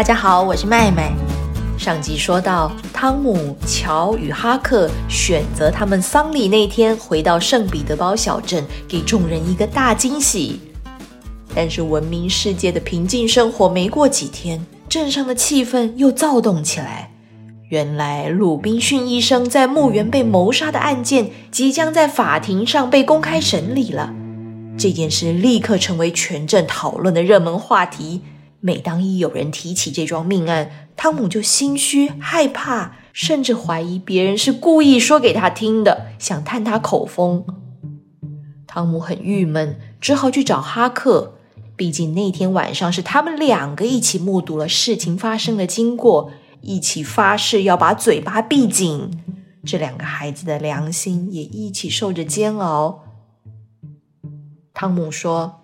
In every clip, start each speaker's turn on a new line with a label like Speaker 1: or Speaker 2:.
Speaker 1: 大家好，我是麦麦。上集说到，汤姆、乔与哈克选择他们丧礼那天回到圣彼得堡小镇，给众人一个大惊喜。但是闻名世界的平静生活没过几天，镇上的气氛又躁动起来。原来鲁滨逊医生在墓园被谋杀的案件即将在法庭上被公开审理了。这件事立刻成为全镇讨论的热门话题。每当一有人提起这桩命案，汤姆就心虚害怕，甚至怀疑别人是故意说给他听的，想探他口风。汤姆很郁闷，只好去找哈克。毕竟那天晚上是他们两个一起目睹了事情发生的经过，一起发誓要把嘴巴闭紧。这两个孩子的良心也一起受着煎熬。汤姆说：“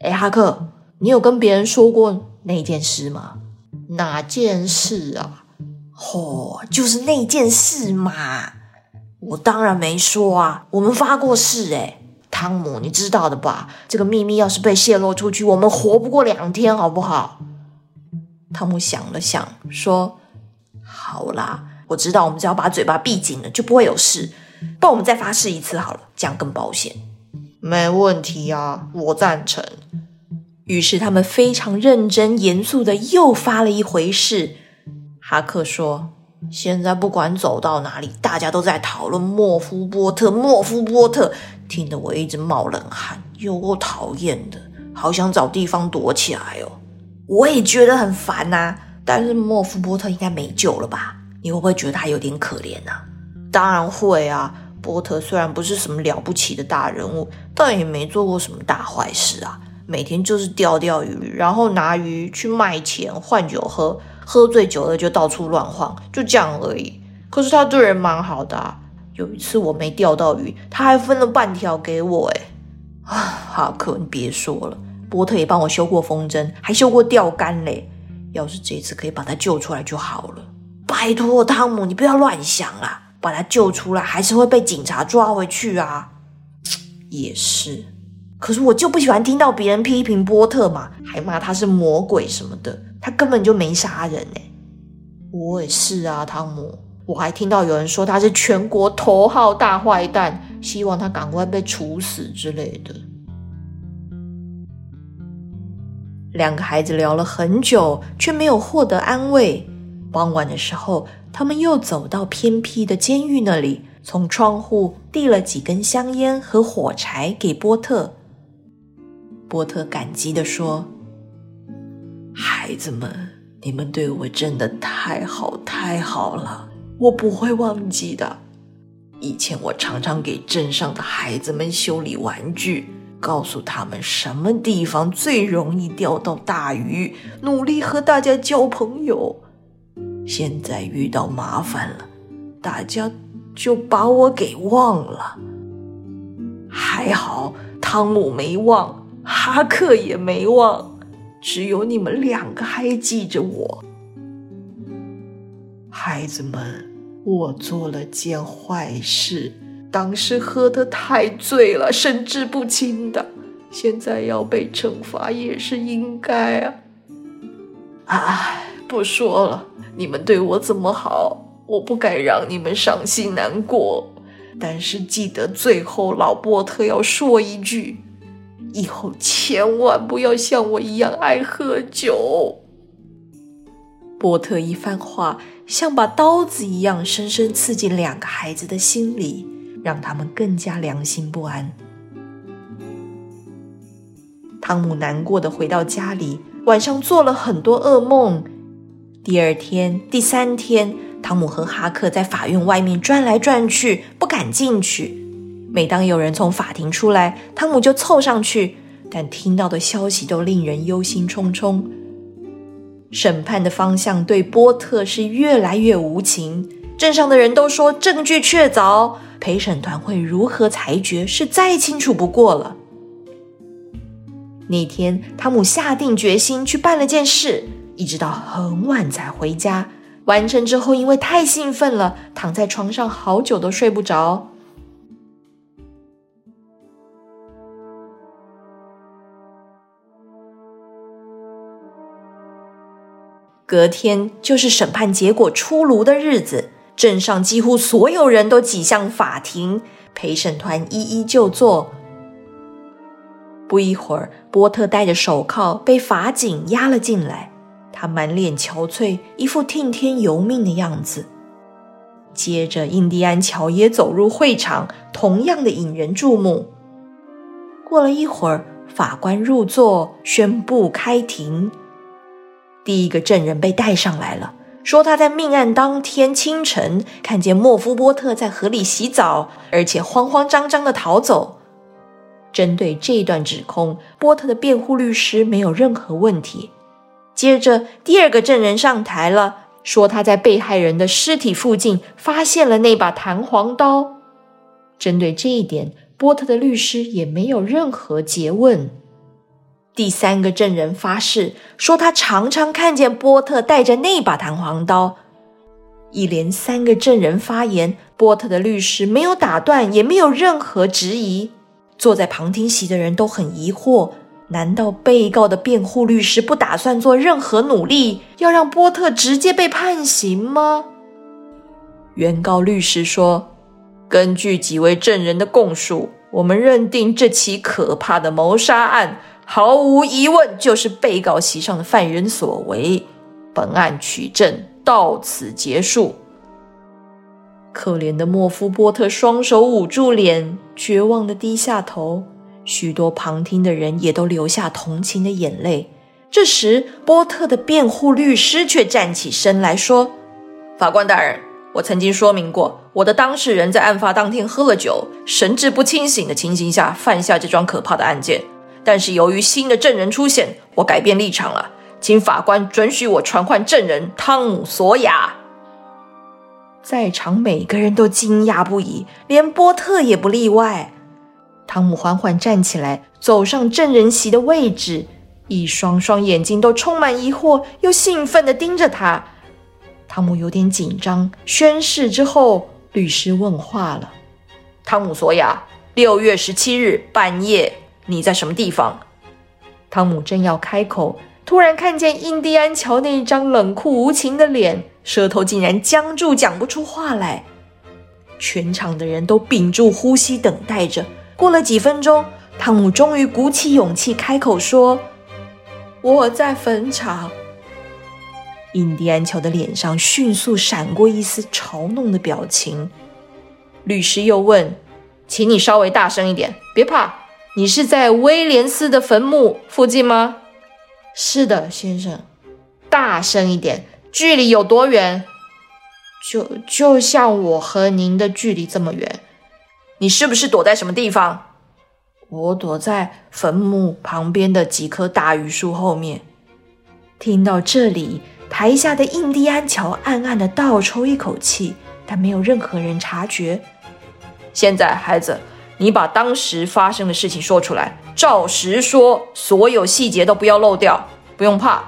Speaker 1: 哎，哈克，你有跟别人说过那件事吗？
Speaker 2: 哪件事啊？
Speaker 1: 哦，就是那件事嘛！
Speaker 2: 我当然没说啊，我们发过誓哎。汤姆，你知道的吧？这个秘密要是被泄露出去，我们活不过两天，好不好？”
Speaker 1: 汤姆想了想，说：“好啦，我知道，我们只要把嘴巴闭紧了，就不会有事。不然我们再发誓一次好了，这样更保险。”
Speaker 2: 没问题啊，我赞成。
Speaker 1: 于是他们非常认真严肃的又发了一回誓。哈克说：“
Speaker 2: 现在不管走到哪里，大家都在讨论莫夫波特，莫夫波特，听得我一直冒冷汗，有够讨厌的，好想找地方躲起来哦。
Speaker 1: 我也觉得很烦呐，但是莫夫波特应该没救了吧？你会不会觉得他有点可怜呐？
Speaker 2: 当然会啊。”波特虽然不是什么了不起的大人物，但也没做过什么大坏事啊。每天就是钓钓鱼，然后拿鱼去卖钱换酒喝，喝醉酒了就到处乱晃，就这样而已。可是他对人蛮好的啊。有一次我没钓到鱼，他还分了半条给我。哎，啊，哈克，你别说了，波特也帮我修过风筝，还修过钓竿嘞。要是这次可以把他救出来就好了。拜托，汤姆，你不要乱想啊。把他救出来，还是会被警察抓回去啊！
Speaker 1: 也是，可是我就不喜欢听到别人批评波特嘛，还骂他是魔鬼什么的，他根本就没杀人哎！
Speaker 2: 我也是啊，汤姆，我还听到有人说他是全国头号大坏蛋，希望他赶快被处死之类的。
Speaker 1: 两个孩子聊了很久，却没有获得安慰。傍晚的时候。他们又走到偏僻的监狱那里，从窗户递了几根香烟和火柴给波特。波特感激地说：“孩子们，你们对我真的太好太好了，我不会忘记的。以前我常常给镇上的孩子们修理玩具，告诉他们什么地方最容易钓到大鱼，努力和大家交朋友。”现在遇到麻烦了，大家就把我给忘了。还好汤姆没忘，哈克也没忘，只有你们两个还记着我。孩子们，我做了件坏事，当时喝得太醉了，神志不清的，现在要被惩罚也是应该啊。唉，不说了。你们对我这么好，我不该让你们伤心难过。但是记得最后老波特要说一句：以后千万不要像我一样爱喝酒。波特一番话像把刀子一样，深深刺进两个孩子的心里，让他们更加良心不安。汤姆难过的回到家里，晚上做了很多噩梦。第二天、第三天，汤姆和哈克在法院外面转来转去，不敢进去。每当有人从法庭出来，汤姆就凑上去，但听到的消息都令人忧心忡忡。审判的方向对波特是越来越无情，镇上的人都说证据确凿，陪审团会如何裁决是再清楚不过了。那天，汤姆下定决心去办了件事。一直到很晚才回家，完成之后，因为太兴奋了，躺在床上好久都睡不着。隔天就是审判结果出炉的日子，镇上几乎所有人都挤向法庭，陪审团一一就座。不一会儿，波特戴着手铐被法警押了进来，他满脸憔悴，一副听天由命的样子。接着，印第安乔也走入会场，同样的引人注目。过了一会儿，法官入座，宣布开庭。第一个证人被带上来了，说他在命案当天清晨看见莫夫波特在河里洗澡，而且慌慌张张的逃走。针对这段指控，波特的辩护律师没有任何问题。接着，第二个证人上台了，说他在被害人的尸体附近发现了那把弹簧刀。针对这一点，波特的律师也没有任何诘问。第三个证人发誓说，他常常看见波特带着那把弹簧刀。一连三个证人发言，波特的律师没有打断，也没有任何质疑。坐在旁听席的人都很疑惑：难道被告的辩护律师不打算做任何努力，要让波特直接被判刑吗？原告律师说：“根据几位证人的供述，我们认定这起可怕的谋杀案。”毫无疑问，就是被告席上的犯人所为。本案取证到此结束。可怜的莫夫波特双手捂住脸，绝望的低下头。许多旁听的人也都流下同情的眼泪。这时，波特的辩护律师却站起身来说：“法官大人，我曾经说明过，我的当事人在案发当天喝了酒，神志不清醒的情形下犯下这桩可怕的案件。”但是由于新的证人出现，我改变立场了，请法官准许我传唤证人汤姆·索亚。在场每个人都惊讶不已，连波特也不例外。汤姆缓缓站起来，走上证人席的位置，一双双眼睛都充满疑惑又兴奋地盯着他。汤姆有点紧张。宣誓之后，律师问话了：“汤姆·索亚，六月十七日半夜。”你在什么地方？汤姆正要开口，突然看见印第安乔那一张冷酷无情的脸，舌头竟然僵住，讲不出话来。全场的人都屏住呼吸，等待着。过了几分钟，汤姆终于鼓起勇气开口说：“我在坟场。”印第安乔的脸上迅速闪过一丝嘲弄的表情。律师又问：“请你稍微大声一点，别怕。”你是在威廉斯的坟墓附近吗？
Speaker 2: 是的，先生。
Speaker 1: 大声一点，距离有多远？
Speaker 2: 就就像我和您的距离这么远。
Speaker 1: 你是不是躲在什么地方？
Speaker 2: 我躲在坟墓旁边的几棵大榆树后面。
Speaker 1: 听到这里，台下的印第安乔暗暗的倒抽一口气，但没有任何人察觉。现在，孩子。你把当时发生的事情说出来，照实说，所有细节都不要漏掉，不用怕。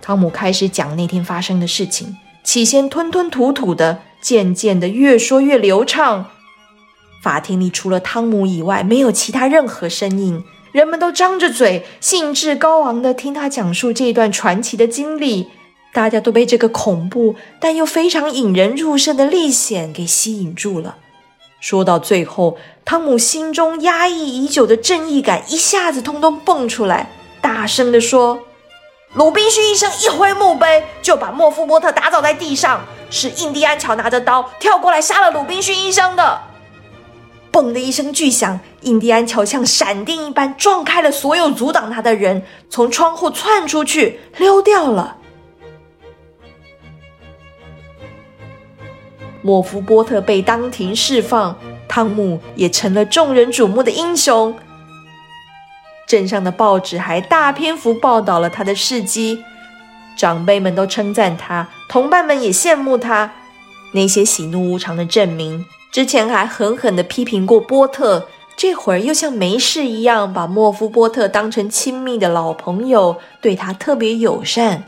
Speaker 1: 汤姆开始讲那天发生的事情，起先吞吞吐吐的，渐渐的越说越流畅。法庭里除了汤姆以外，没有其他任何声音，人们都张着嘴，兴致高昂的听他讲述这段传奇的经历。大家都被这个恐怖但又非常引人入胜的历险给吸引住了。说到最后，汤姆心中压抑已久的正义感一下子通通蹦出来，大声地说：“鲁滨逊医生一挥墓碑，就把莫夫波特打倒在地上，是印第安乔拿着刀跳过来杀了鲁滨逊医生的。”嘣的一声巨响，印第安乔像闪电一般撞开了所有阻挡他的人，从窗户窜出去，溜掉了。莫夫波特被当庭释放，汤姆也成了众人瞩目的英雄。镇上的报纸还大篇幅报道了他的事迹，长辈们都称赞他，同伴们也羡慕他。那些喜怒无常的镇民之前还狠狠地批评过波特，这会儿又像没事一样，把莫夫波特当成亲密的老朋友，对他特别友善。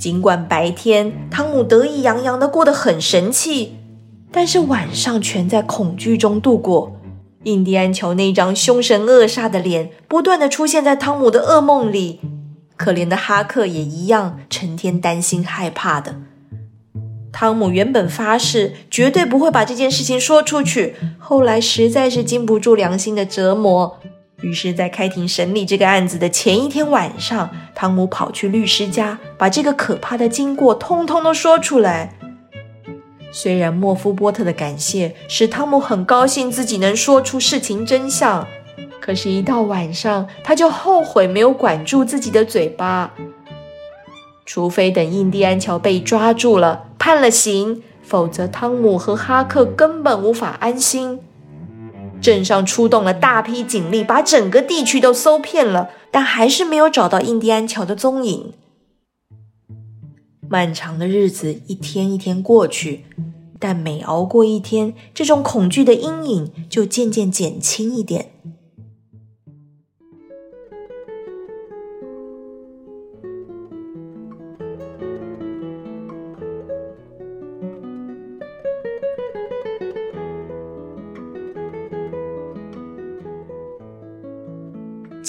Speaker 1: 尽管白天汤姆得意洋洋的过得很神气，但是晚上全在恐惧中度过。印第安乔那张凶神恶煞的脸不断的出现在汤姆的噩梦里，可怜的哈克也一样，成天担心害怕的。汤姆原本发誓绝对不会把这件事情说出去，后来实在是经不住良心的折磨，于是，在开庭审理这个案子的前一天晚上，汤姆跑去律师家，把这个可怕的经过通通都说出来。虽然莫夫波特的感谢使汤姆很高兴自己能说出事情真相，可是，一到晚上他就后悔没有管住自己的嘴巴。除非等印第安乔被抓住了、判了刑，否则汤姆和哈克根本无法安心。镇上出动了大批警力，把整个地区都搜遍了，但还是没有找到印第安桥的踪影。漫长的日子一天一天过去，但每熬过一天，这种恐惧的阴影就渐渐减轻一点。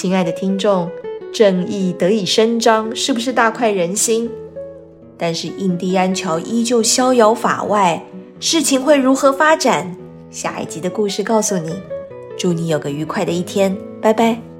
Speaker 1: 亲爱的听众，正义得以伸张，是不是大快人心？但是印第安乔依旧逍遥法外，事情会如何发展？下一集的故事告诉你。祝你有个愉快的一天，拜拜。